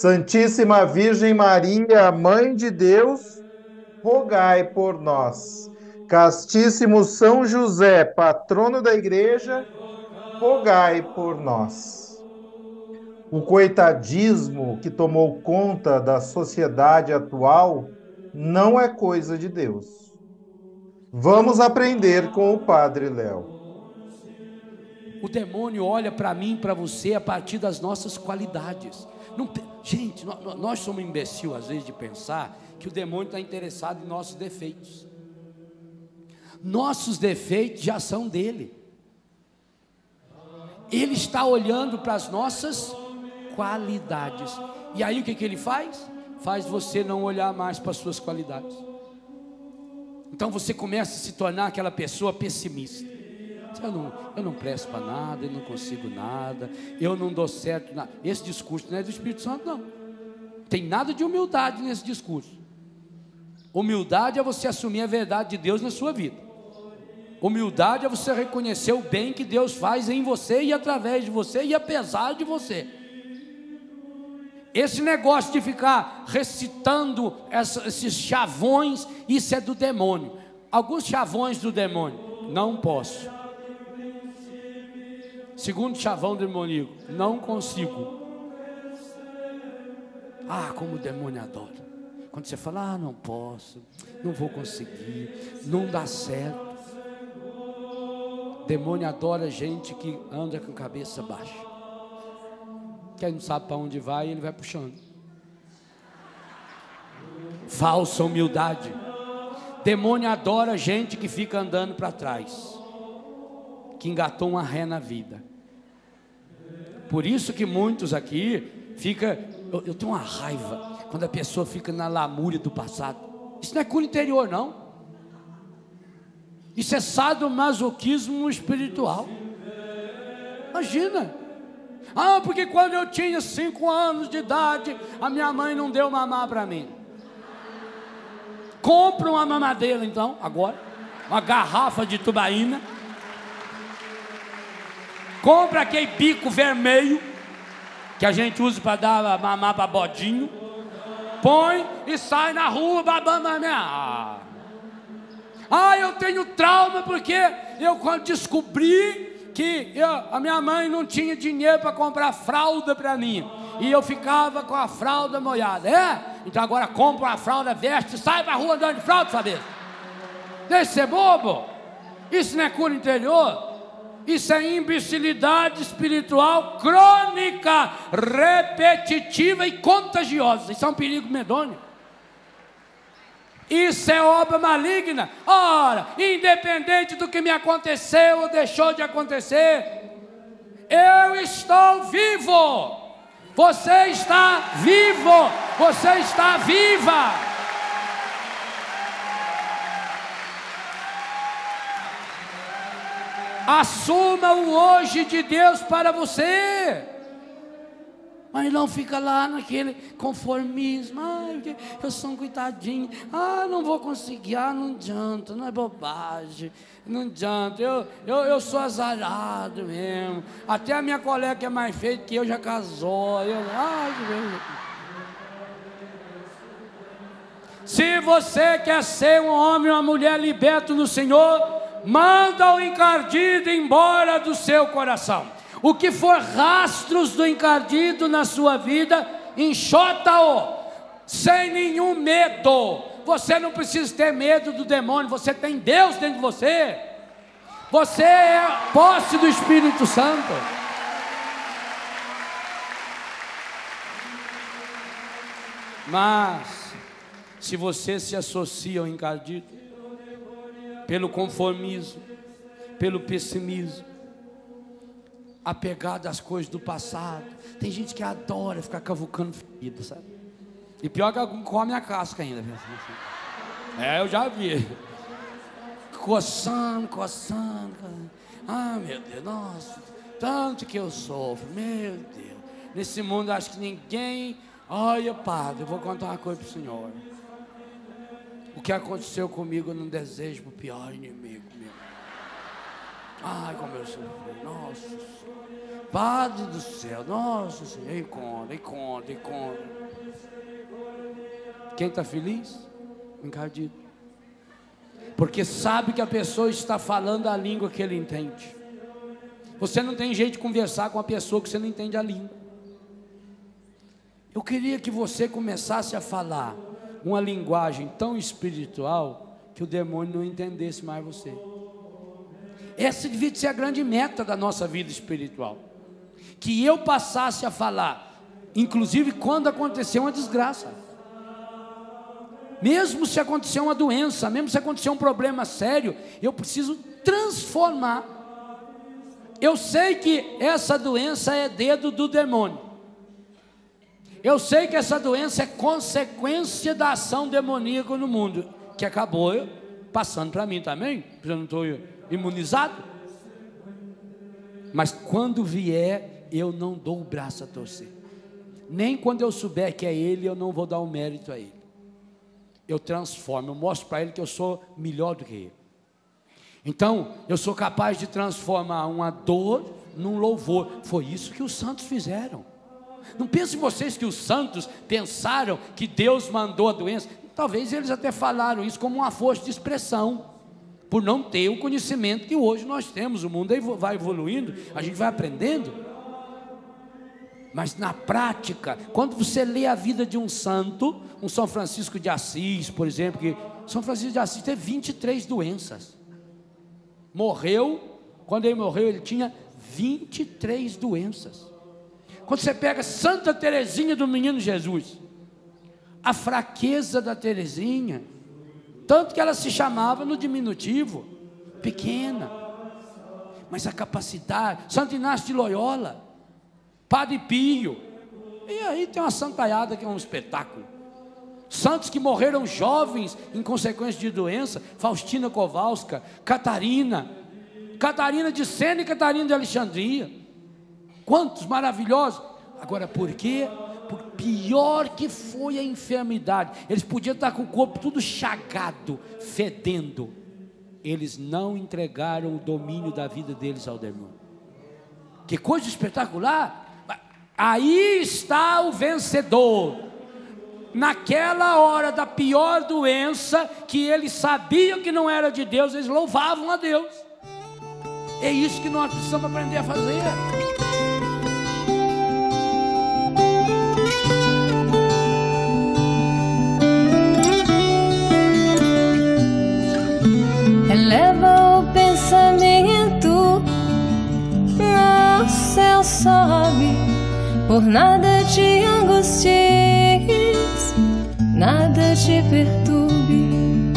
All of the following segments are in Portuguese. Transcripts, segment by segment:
Santíssima Virgem Maria, Mãe de Deus, rogai por nós. Castíssimo São José, patrono da Igreja, rogai por nós. O coitadismo que tomou conta da sociedade atual não é coisa de Deus. Vamos aprender com o Padre Léo. O demônio olha para mim, para você, a partir das nossas qualidades. Não, gente, nós, somos imbecil às vezes de pensar que o demônio está interessado em nossos defeitos. Nossos defeitos já são dele. Ele está olhando para as nossas qualidades. E aí o que, que ele faz? Faz você não olhar mais para as suas qualidades. Então você começa a se tornar aquela pessoa pessimista. Eu não, eu não presto para nada, eu não consigo nada, eu não dou certo. Esse discurso não é do Espírito Santo, não. Tem nada de humildade nesse discurso. Humildade é você assumir a verdade de Deus na sua vida. Humildade é você reconhecer o bem que Deus faz em você e através de você e apesar de você. Esse negócio de ficar recitando esses chavões, isso é do demônio. Alguns chavões do demônio, não posso. Segundo chavão demoníaco, não consigo. Ah, como o demônio adora. Quando você fala, ah, não posso, não vou conseguir, não dá certo. Demônio adora gente que anda com cabeça baixa. Quem não sabe para onde vai, ele vai puxando. Falsa humildade. Demônio adora gente que fica andando para trás, que engatou uma ré na vida. Por isso que muitos aqui fica, eu, eu, tenho uma raiva quando a pessoa fica na lamúria do passado. Isso não é cura interior, não. Isso é sadomasoquismo espiritual. Imagina. Ah, porque quando eu tinha cinco anos de idade, a minha mãe não deu mamar para mim. Compra uma mamadeira então, agora. Uma garrafa de tubaína compra aquele bico vermelho que a gente usa para dar mamar para bodinho, põe e sai na rua babando a minha. Ah, eu tenho trauma porque eu quando descobri que eu, a minha mãe não tinha dinheiro para comprar fralda para mim. E eu ficava com a fralda molhada. É? Então agora compra uma fralda, veste, sai para rua andando de fralda, sabe? Deixa de ser bobo. Isso não é cura interior. Isso é imbecilidade espiritual crônica, repetitiva e contagiosa. Isso é um perigo medonho. Isso é obra maligna. Ora, independente do que me aconteceu ou deixou de acontecer, eu estou vivo. Você está vivo. Você está viva. Assuma o hoje de Deus para você. Mas não fica lá naquele conformismo. Ai, eu sou um coitadinho. Ah, não vou conseguir. Ah, não adianta. Não é bobagem. Não adianta. Eu, eu, eu sou azarado mesmo. Até a minha colega que é mais feita que eu já casou. Eu, ai, Se você quer ser um homem ou uma mulher liberto no Senhor, manda o encardido embora do seu coração. O que for rastros do encardido na sua vida, enxota-o, sem nenhum medo. Você não precisa ter medo do demônio, você tem Deus dentro de você. Você é posse do Espírito Santo. Mas, se você se associa ao encardido, pelo conformismo, pelo pessimismo, apegado às coisas do passado, tem gente que adora ficar cavucando ferida, sabe? E pior que algum come a casca ainda. É, eu já vi. Coçando, coçando. Ah, meu Deus, nossa, tanto que eu sofro, meu Deus. Nesse mundo acho que ninguém. Olha, padre, eu vou contar uma coisa para o senhor. O que aconteceu comigo não desejo para o pior inimigo meu. Ai, como eu sofri, nossa Padre do céu, nossa Senhor, encontra, encontra, encontra. Quem está feliz? Encardido. Porque sabe que a pessoa está falando a língua que ele entende. Você não tem jeito de conversar com a pessoa que você não entende a língua. Eu queria que você começasse a falar uma linguagem tão espiritual que o demônio não entendesse mais você. Essa devia ser a grande meta da nossa vida espiritual. Que eu passasse a falar, inclusive quando aconteceu uma desgraça. Mesmo se acontecer uma doença, mesmo se acontecer um problema sério, eu preciso transformar. Eu sei que essa doença é dedo do demônio. Eu sei que essa doença é consequência da ação demoníaca no mundo, que acabou passando para mim também, porque eu não estou imunizado. Mas quando vier, eu não dou o braço a torcer. Nem quando eu souber que é ele, eu não vou dar o mérito a ele eu transformo, eu mostro para ele que eu sou melhor do que ele. Então, eu sou capaz de transformar uma dor num louvor. Foi isso que os santos fizeram. Não pensem vocês que os santos pensaram que Deus mandou a doença. Talvez eles até falaram isso como uma força de expressão, por não ter o conhecimento que hoje nós temos. O mundo vai evoluindo, a gente vai aprendendo. Mas na prática, quando você lê a vida de um santo, um São Francisco de Assis, por exemplo, que São Francisco de Assis teve 23 doenças. Morreu, quando ele morreu, ele tinha 23 doenças. Quando você pega Santa Teresinha do Menino Jesus, a fraqueza da Teresinha, tanto que ela se chamava no diminutivo, pequena, mas a capacidade, Santo Inácio de Loyola, Padre Pio. E aí tem uma santaiada que é um espetáculo. Santos que morreram jovens em consequência de doença, Faustina Kowalska, Catarina, Catarina de Sena e Catarina de Alexandria. Quantos maravilhosos! Agora, por quê? Por pior que foi a enfermidade, eles podiam estar com o corpo tudo chagado, fedendo. Eles não entregaram o domínio da vida deles ao demônio. Que coisa espetacular! Aí está o vencedor. Naquela hora da pior doença, que eles sabiam que não era de Deus, eles louvavam a Deus. É isso que nós precisamos aprender a fazer. Pensamento ao céu sobe por nada te angusties, nada te perturbe.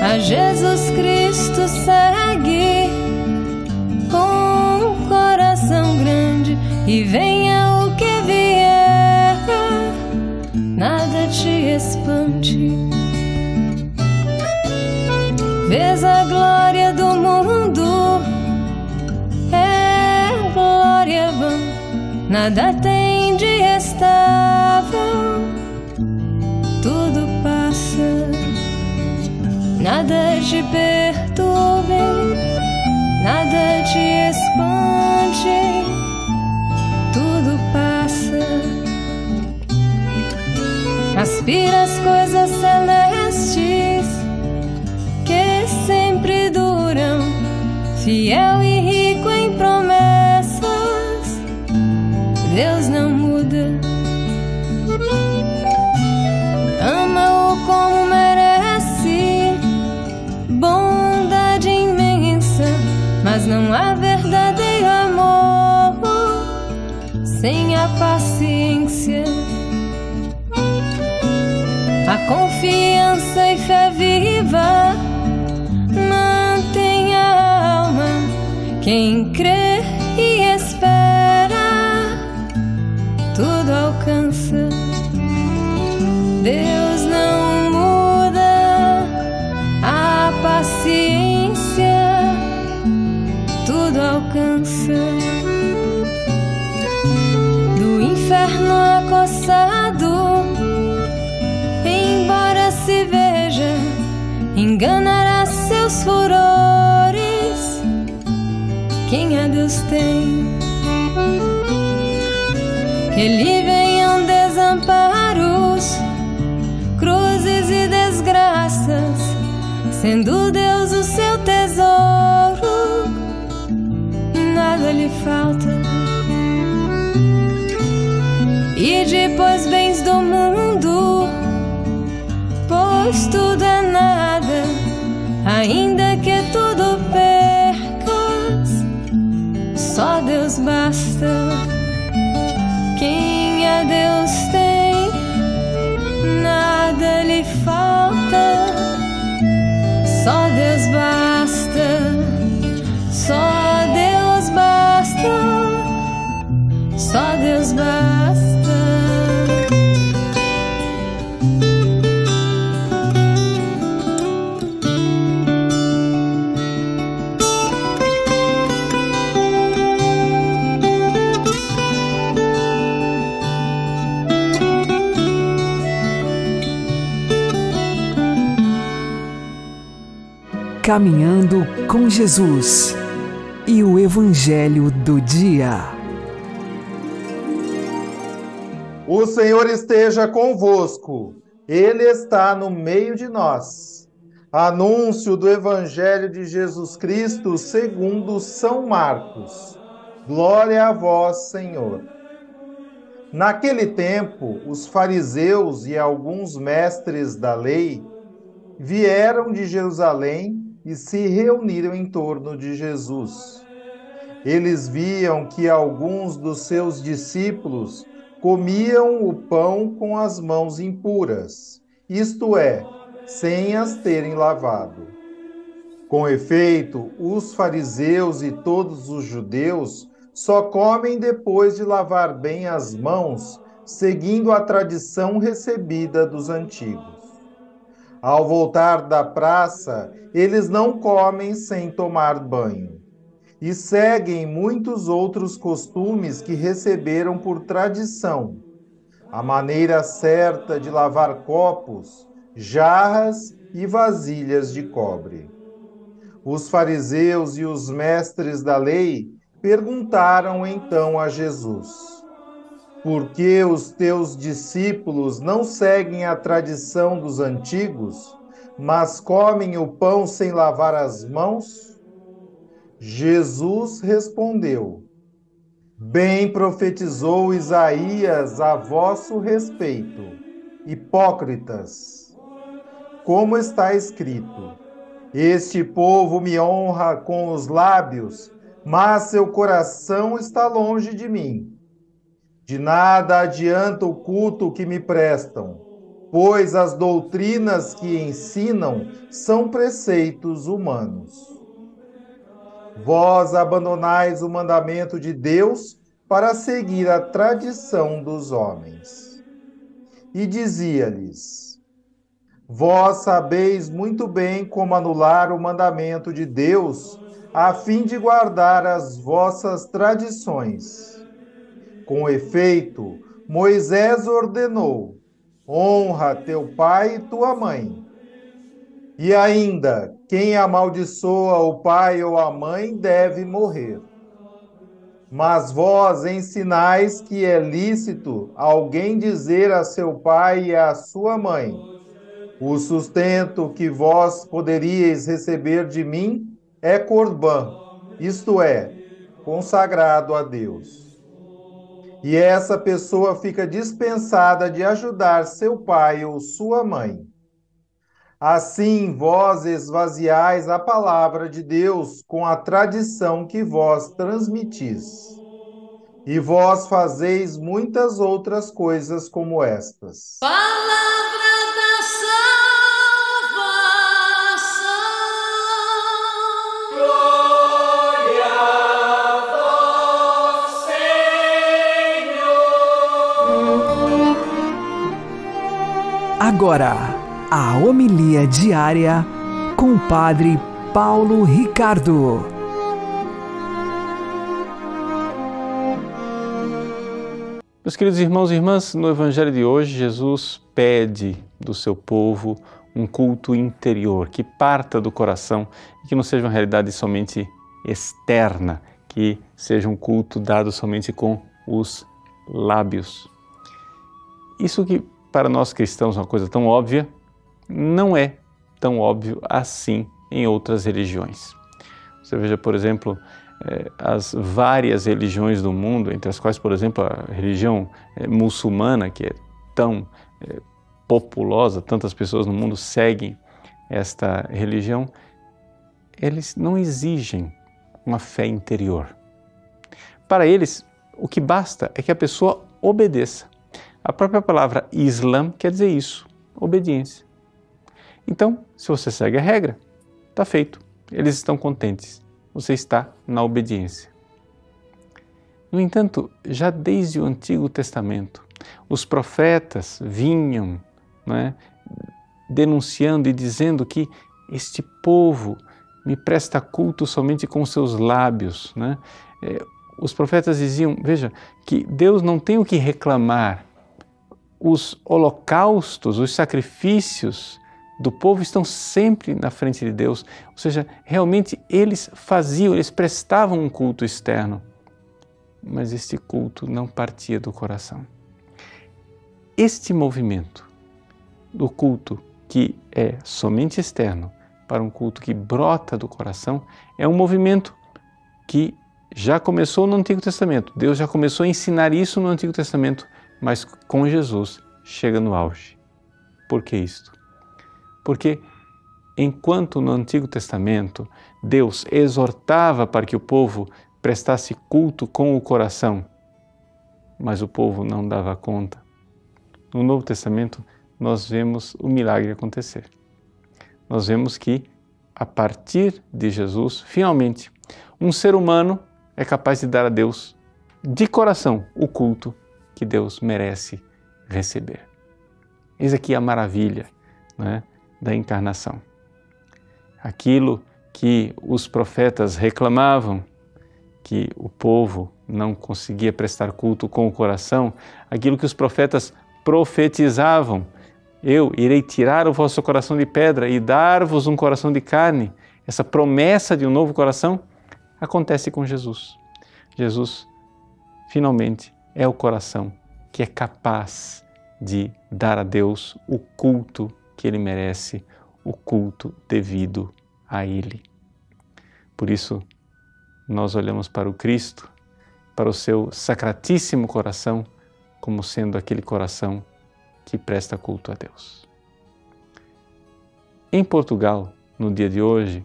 A Jesus Cristo segue com um coração grande e venha o que vier, nada te espante. Vês a glória do mundo. Glória vã, nada tem de estável, tudo passa, nada te perturbe, nada te espante, tudo passa. Aspira as coisas celestes Fiel e rico em promessas, Deus não muda. Ama-o como merece, bondade imensa, mas não há verdadeiro amor sem a paciência. A confiança e fé viva Quem crê Deus tem, que venham desamparos cruzes e desgraças, sendo basta. Caminhando com Jesus e o Evangelho do Dia. O Senhor esteja convosco, Ele está no meio de nós. Anúncio do Evangelho de Jesus Cristo segundo São Marcos. Glória a vós, Senhor. Naquele tempo, os fariseus e alguns mestres da lei vieram de Jerusalém e se reuniram em torno de Jesus. Eles viam que alguns dos seus discípulos comiam o pão com as mãos impuras, isto é, sem as terem lavado. Com efeito, os fariseus e todos os judeus só comem depois de lavar bem as mãos, seguindo a tradição recebida dos antigos. Ao voltar da praça, eles não comem sem tomar banho. E seguem muitos outros costumes que receberam por tradição. A maneira certa de lavar copos, jarras e vasilhas de cobre. Os fariseus e os mestres da lei perguntaram então a Jesus por que os teus discípulos não seguem a tradição dos antigos, mas comem o pão sem lavar as mãos? Jesus respondeu: Bem profetizou Isaías a vosso respeito, hipócritas. Como está escrito: Este povo me honra com os lábios, mas seu coração está longe de mim de nada adianta o culto que me prestam, pois as doutrinas que ensinam são preceitos humanos. Vós abandonais o mandamento de Deus para seguir a tradição dos homens. E dizia-lhes: Vós sabeis muito bem como anular o mandamento de Deus, a fim de guardar as vossas tradições. Com efeito, Moisés ordenou: honra teu pai e tua mãe. E ainda, quem amaldiçoa o pai ou a mãe deve morrer. Mas vós ensinais que é lícito alguém dizer a seu pai e a sua mãe: O sustento que vós poderíeis receber de mim é corbã, isto é, consagrado a Deus e essa pessoa fica dispensada de ajudar seu pai ou sua mãe. Assim vós esvaziais a palavra de Deus com a tradição que vós transmitis. E vós fazeis muitas outras coisas como estas. Palavra Agora, a homilia diária com o Padre Paulo Ricardo. Meus queridos irmãos e irmãs, no Evangelho de hoje, Jesus pede do seu povo um culto interior, que parta do coração e que não seja uma realidade somente externa, que seja um culto dado somente com os lábios. Isso que para nós cristãos uma coisa tão óbvia, não é tão óbvio assim em outras religiões. Você veja, por exemplo, eh, as várias religiões do mundo, entre as quais, por exemplo, a religião eh, muçulmana, que é tão eh, populosa, tantas pessoas no mundo seguem esta religião, eles não exigem uma fé interior. Para eles, o que basta é que a pessoa obedeça. A própria palavra Islam quer dizer isso, obediência. Então, se você segue a regra, está feito. Eles estão contentes você está na obediência. No entanto, já desde o Antigo Testamento, os profetas vinham é, denunciando e dizendo que este povo me presta culto somente com seus lábios. Né? Os profetas diziam: veja, que Deus não tem o que reclamar. Os holocaustos, os sacrifícios do povo estão sempre na frente de Deus, ou seja, realmente eles faziam, eles prestavam um culto externo, mas este culto não partia do coração. Este movimento do culto que é somente externo para um culto que brota do coração é um movimento que já começou no Antigo Testamento. Deus já começou a ensinar isso no Antigo Testamento, mas com Jesus chega no auge. Por que isto? Porque enquanto no Antigo Testamento Deus exortava para que o povo prestasse culto com o coração, mas o povo não dava conta, no Novo Testamento nós vemos o milagre acontecer. Nós vemos que, a partir de Jesus, finalmente, um ser humano é capaz de dar a Deus de coração o culto que Deus merece receber. Eis aqui a maravilha, né? da encarnação. Aquilo que os profetas reclamavam, que o povo não conseguia prestar culto com o coração, aquilo que os profetas profetizavam, eu irei tirar o vosso coração de pedra e dar-vos um coração de carne. Essa promessa de um novo coração acontece com Jesus. Jesus, finalmente, é o coração que é capaz de dar a Deus o culto que ele merece o culto devido a ele. Por isso, nós olhamos para o Cristo, para o seu sacratíssimo coração, como sendo aquele coração que presta culto a Deus. Em Portugal, no dia de hoje,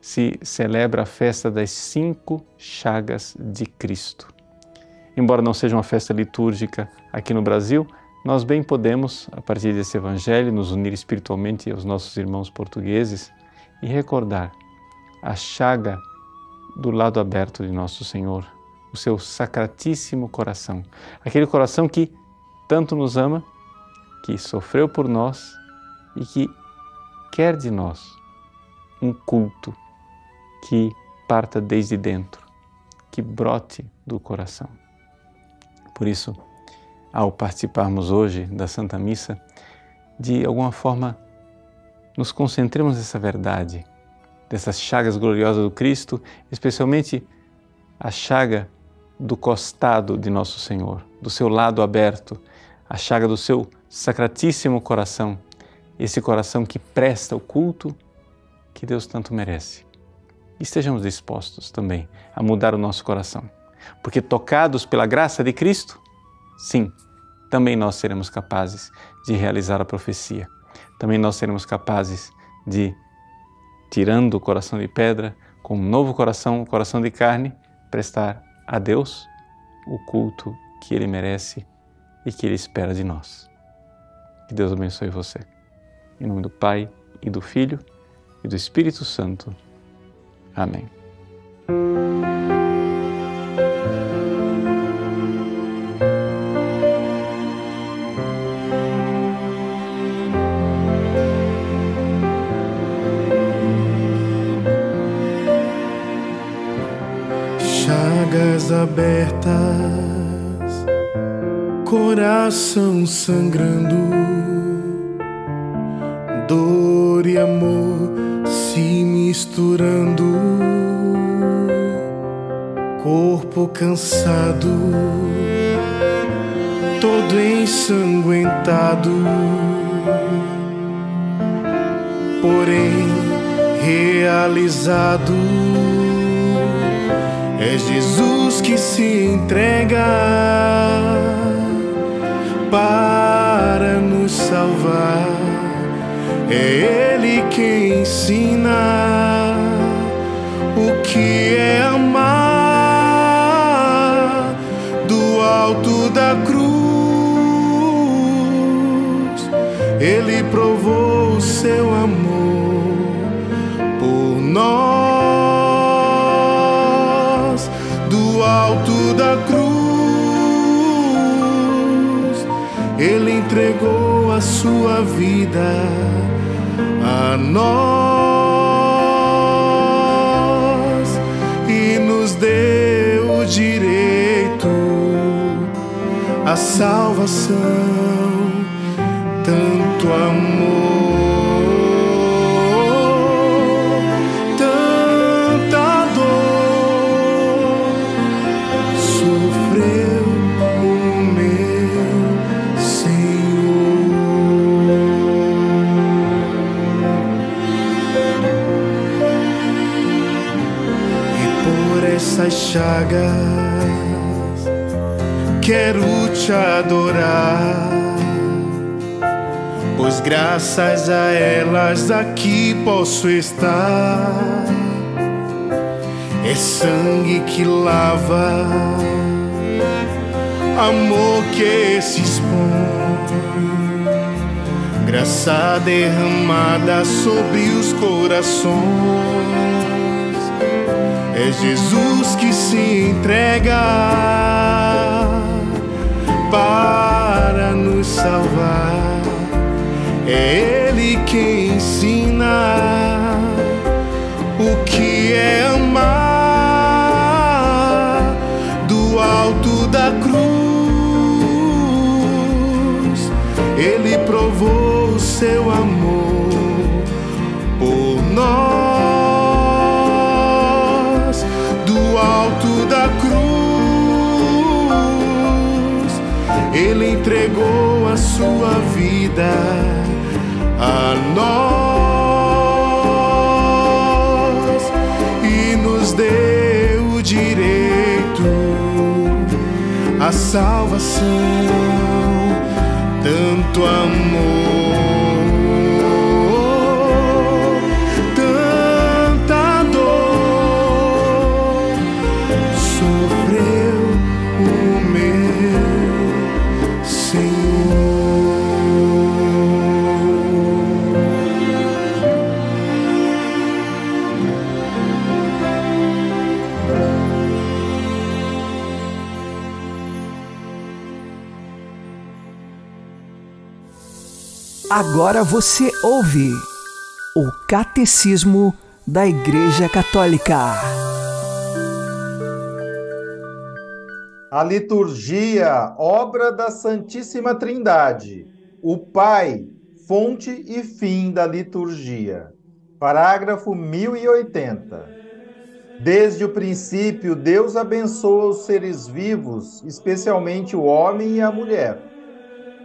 se celebra a festa das cinco chagas de Cristo. Embora não seja uma festa litúrgica aqui no Brasil, nós bem podemos, a partir desse Evangelho, nos unir espiritualmente aos nossos irmãos portugueses e recordar a chaga do lado aberto de Nosso Senhor, o seu sacratíssimo coração, aquele coração que tanto nos ama, que sofreu por nós e que quer de nós um culto que parta desde dentro, que brote do coração. Por isso, ao participarmos hoje da Santa Missa, de alguma forma nos concentremos nessa verdade, dessas chagas gloriosas do Cristo, especialmente a chaga do costado de Nosso Senhor, do seu lado aberto, a chaga do seu sacratíssimo coração, esse coração que presta o culto que Deus tanto merece. E estejamos dispostos também a mudar o nosso coração, porque tocados pela graça de Cristo, sim, também nós seremos capazes de realizar a profecia. também nós seremos capazes de, tirando o coração de pedra, com um novo coração, o coração de carne, prestar a Deus o culto que Ele merece e que Ele espera de nós. Que Deus abençoe você. Em nome do Pai, e do Filho, e do Espírito Santo. Amém. Sangrando, dor e amor se misturando, corpo cansado, todo ensanguentado, porém realizado. É Jesus que se entrega para nos salvar. É Ele quem ensina o que é amar do alto da cruz. Ele provou o seu amor por nós do alto da cruz. Entregou a sua vida a nós e nos deu o direito à salvação, tanto amor, chagas quero te adorar, pois graças a elas aqui posso estar. É sangue que lava, amor que se expõe, graça derramada sobre os corações. É Jesus que se entrega vida a nós e nos deu o direito à salvação, tanto amor, Agora você ouve o Catecismo da Igreja Católica. A liturgia, obra da Santíssima Trindade, o Pai, fonte e fim da liturgia. Parágrafo 1080. Desde o princípio, Deus abençoa os seres vivos, especialmente o homem e a mulher.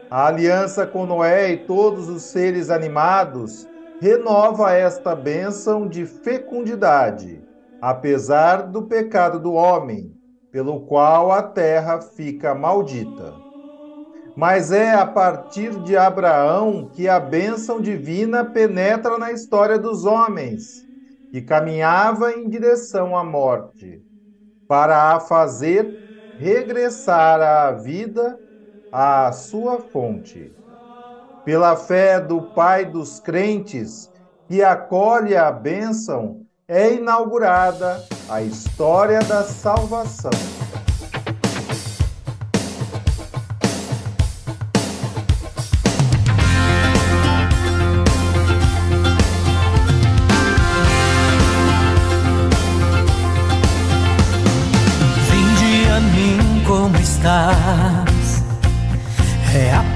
A aliança com Noé e todos os seres animados renova esta bênção de fecundidade, apesar do pecado do homem, pelo qual a terra fica maldita. mas é a partir de Abraão que a bênção divina penetra na história dos homens, que caminhava em direção à morte, para a fazer regressar à vida à sua fonte. Pela fé do Pai dos crentes, que acolhe a bênção, é inaugurada a história da salvação.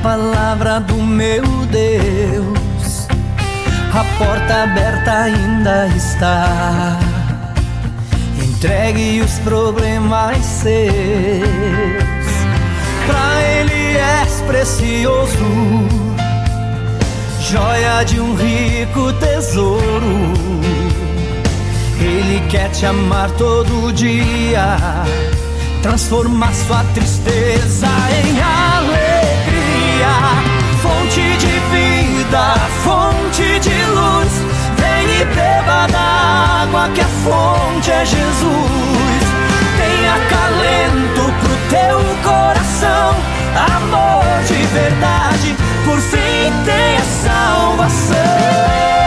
Palavra do meu Deus. A porta aberta ainda está. Entregue os problemas seus. Pra Ele és precioso, joia de um rico tesouro. Ele quer te amar todo dia, transformar sua tristeza em alegria. Vida, fonte de luz, vem e beba da água que a fonte é Jesus. Tenha acalento pro teu coração, amor de verdade, por fim tenha salvação.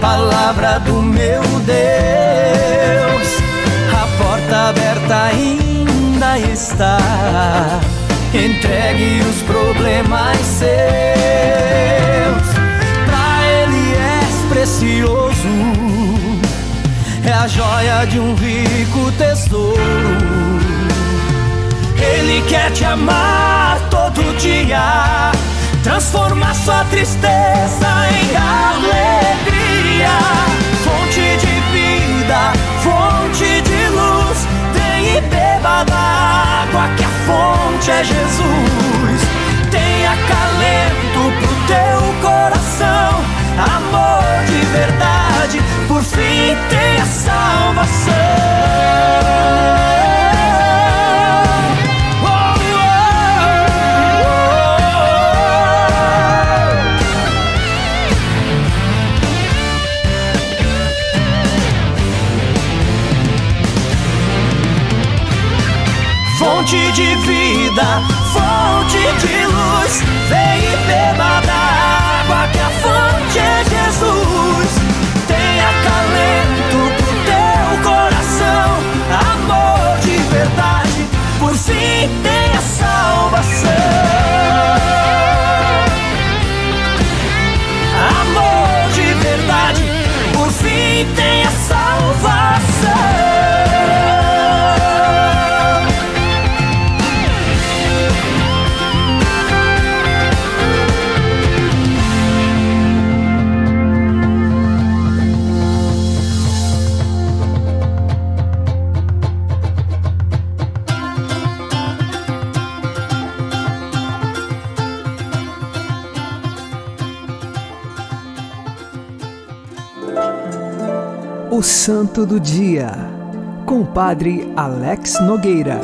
Palavra do meu Deus. A porta aberta ainda está. Entregue os problemas seus. Pra Ele és precioso, é a joia de um rico tesouro. Ele quer te amar todo dia, transformar sua tristeza em alegria. Fonte de vida, fonte de luz, vem e beba da água que a fonte é Jesus. Tenha acalento pro teu coração, amor de verdade, por fim tenha salvação. Fonte de vida, fonte de luz, vem e beba da água que a fonte é Jesus. Tenha acalento pro teu coração, amor de verdade, por fim tenha salvação. Amor de verdade, por fim tenha Santo do Dia, com o Padre Alex Nogueira.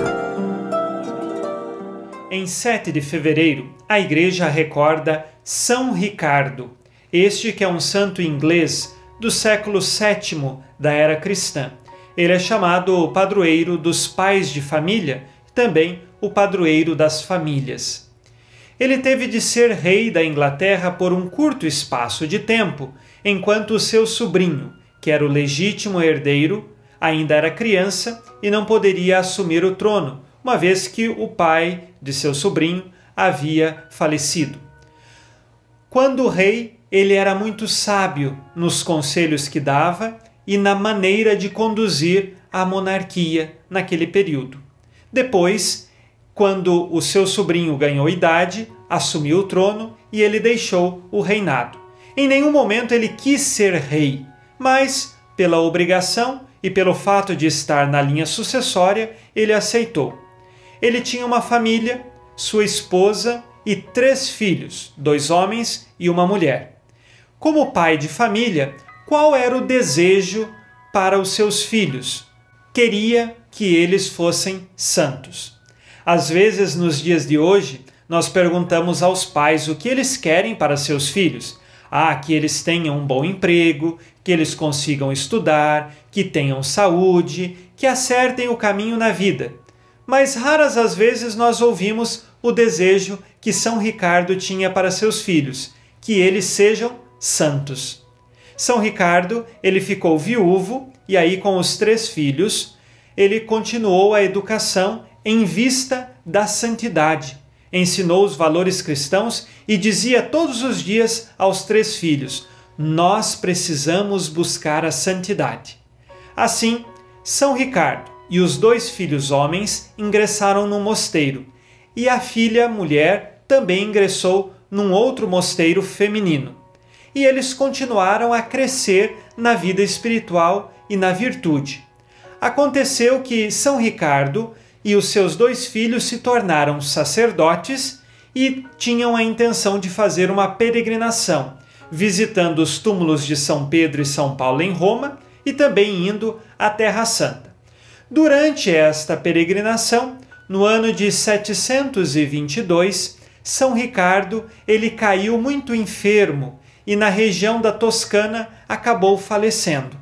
Em 7 de fevereiro, a igreja recorda São Ricardo, este que é um santo inglês do século VII da era cristã. Ele é chamado o padroeiro dos pais de família, também o padroeiro das famílias. Ele teve de ser rei da Inglaterra por um curto espaço de tempo, enquanto seu sobrinho, que era o legítimo herdeiro, ainda era criança e não poderia assumir o trono, uma vez que o pai de seu sobrinho havia falecido. Quando rei, ele era muito sábio nos conselhos que dava e na maneira de conduzir a monarquia naquele período. Depois, quando o seu sobrinho ganhou idade, assumiu o trono e ele deixou o reinado. Em nenhum momento ele quis ser rei, mas, pela obrigação e pelo fato de estar na linha sucessória, ele aceitou. Ele tinha uma família, sua esposa e três filhos, dois homens e uma mulher. Como pai de família, qual era o desejo para os seus filhos? Queria que eles fossem santos. Às vezes, nos dias de hoje, nós perguntamos aos pais o que eles querem para seus filhos. Ah, que eles tenham um bom emprego, que eles consigam estudar, que tenham saúde, que acertem o caminho na vida. Mas raras as vezes nós ouvimos o desejo que São Ricardo tinha para seus filhos, que eles sejam santos. São Ricardo, ele ficou viúvo e aí com os três filhos, ele continuou a educação em vista da santidade. Ensinou os valores cristãos e dizia todos os dias aos três filhos: Nós precisamos buscar a santidade. Assim, São Ricardo e os dois filhos homens ingressaram num mosteiro, e a filha mulher também ingressou num outro mosteiro feminino e eles continuaram a crescer na vida espiritual e na virtude. Aconteceu que São Ricardo e os seus dois filhos se tornaram sacerdotes e tinham a intenção de fazer uma peregrinação, visitando os túmulos de São Pedro e São Paulo em Roma e também indo à Terra Santa. Durante esta peregrinação, no ano de 722, São Ricardo ele caiu muito enfermo e na região da Toscana acabou falecendo.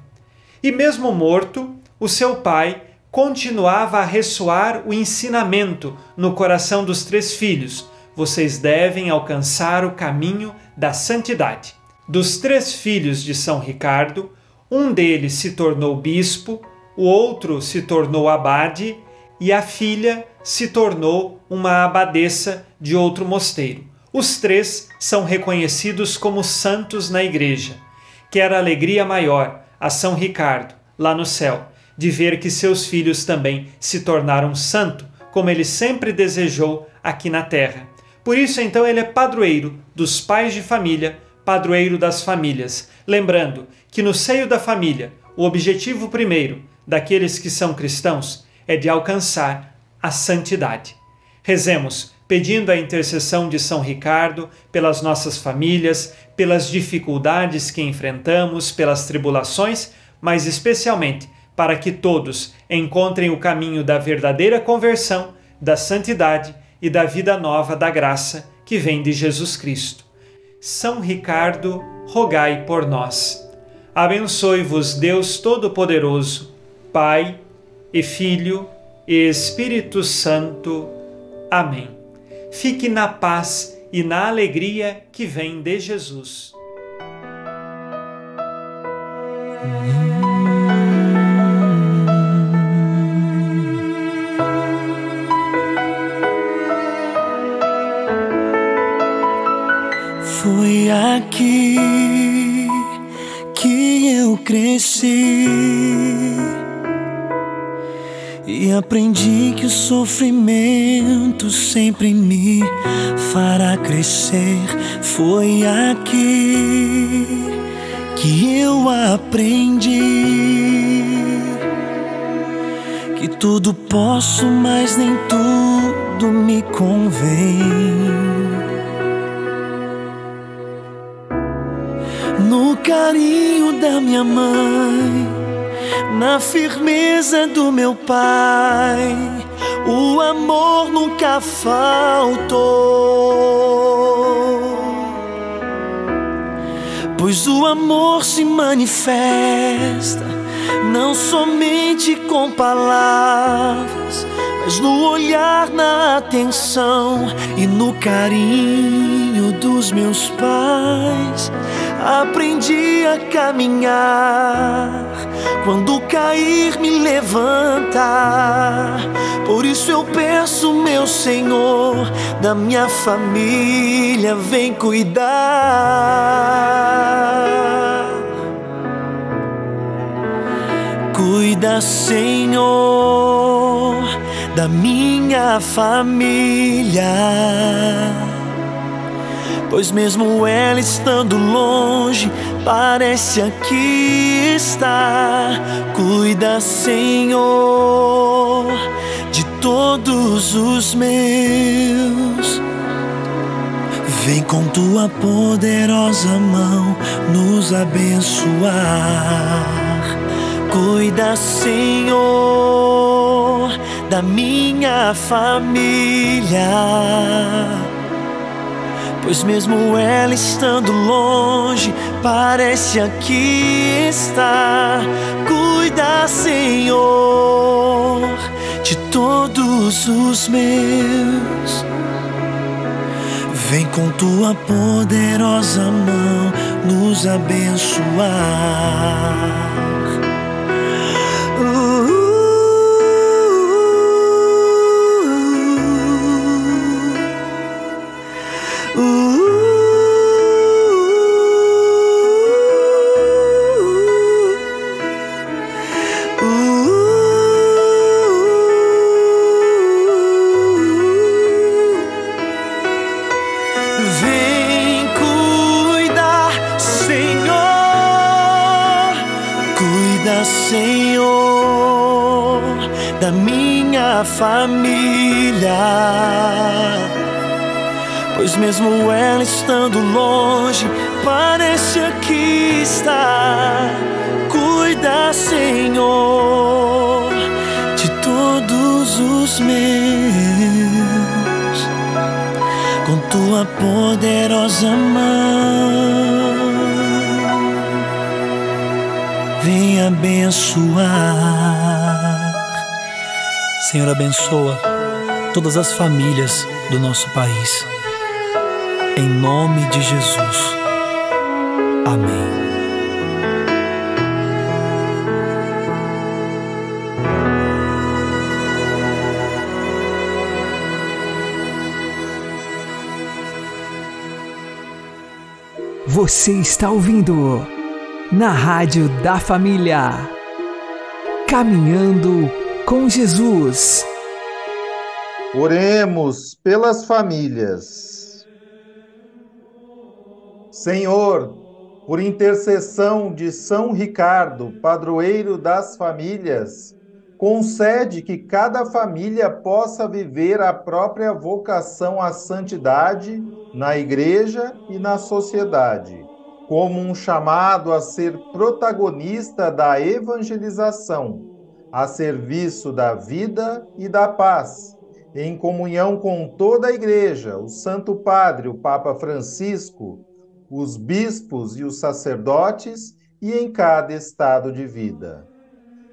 E mesmo morto, o seu pai continuava a ressoar o ensinamento no coração dos três filhos: vocês devem alcançar o caminho da santidade. Dos três filhos de São Ricardo, um deles se tornou bispo, o outro se tornou abade e a filha se tornou uma abadesa de outro mosteiro. Os três são reconhecidos como santos na igreja. Quer alegria maior a São Ricardo, lá no céu, de ver que seus filhos também se tornaram santo, como ele sempre desejou aqui na terra. Por isso, então, ele é padroeiro dos pais de família, padroeiro das famílias. Lembrando que no seio da família, o objetivo primeiro daqueles que são cristãos é de alcançar a santidade. Rezemos pedindo a intercessão de São Ricardo pelas nossas famílias, pelas dificuldades que enfrentamos, pelas tribulações, mas especialmente para que todos encontrem o caminho da verdadeira conversão, da santidade e da vida nova da graça que vem de Jesus Cristo. São Ricardo, rogai por nós. Abençoe-vos Deus Todo-Poderoso, Pai e Filho e Espírito Santo. Amém fique na paz e na alegria que vem de Jesus. Aqui que eu cresci e aprendi que o sofrimento sempre me fará crescer. Foi aqui que eu aprendi que tudo posso, mas nem tudo me convém. No carinho da minha mãe na firmeza do meu Pai, o amor nunca faltou. Pois o amor se manifesta não somente com palavras, mas no olhar, na atenção e no carinho dos meus pais aprendi a caminhar. Quando cair, me levantar. Por isso eu peço, meu Senhor, da minha família, vem cuidar. Cuida, Senhor, da minha família Pois mesmo ela estando longe, parece aqui estar. Cuida, Senhor, de todos os meus. Vem com tua poderosa mão nos abençoar. Cuida, Senhor, da minha família. Pois mesmo ela estando longe, parece aqui estar. Cuida, Senhor, de todos os meus. Vem com tua poderosa mão nos abençoar. Com tua poderosa mão. Vem abençoar. Senhor, abençoa todas as famílias do nosso país. Em nome de Jesus. Amém. Você está ouvindo na Rádio da Família. Caminhando com Jesus. Oremos pelas famílias. Senhor, por intercessão de São Ricardo, padroeiro das famílias, concede que cada família possa viver a própria vocação à santidade na igreja e na sociedade, como um chamado a ser protagonista da evangelização, a serviço da vida e da paz, em comunhão com toda a igreja, o Santo Padre, o Papa Francisco, os bispos e os sacerdotes e em cada estado de vida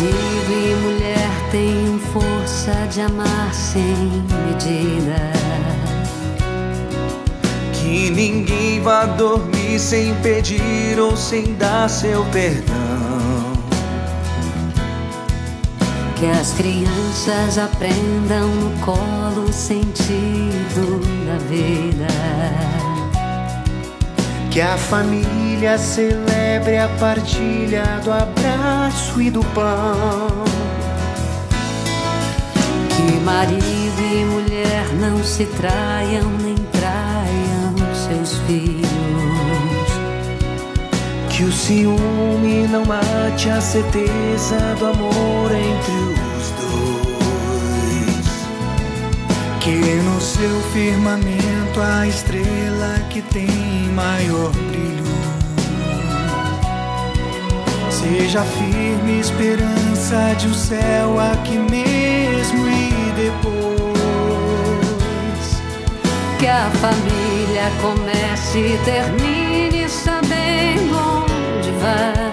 marido e mulher tenham força de amar sem medida. Que ninguém vá dormir sem pedir ou sem dar seu perdão. Que as crianças aprendam no colo o sentido da vida. Que a família celebre a partilha do abraço e do pão. Que marido e mulher não se traiam nem traiam seus filhos. Que o ciúme não mate a certeza do amor entre os dois. Que no seu firmamento a estrela que tem maior brilho seja firme esperança de um céu aqui mesmo e depois. Que a família comece e termine sabendo onde vai.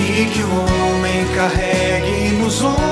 E que o homem carregue nos ombros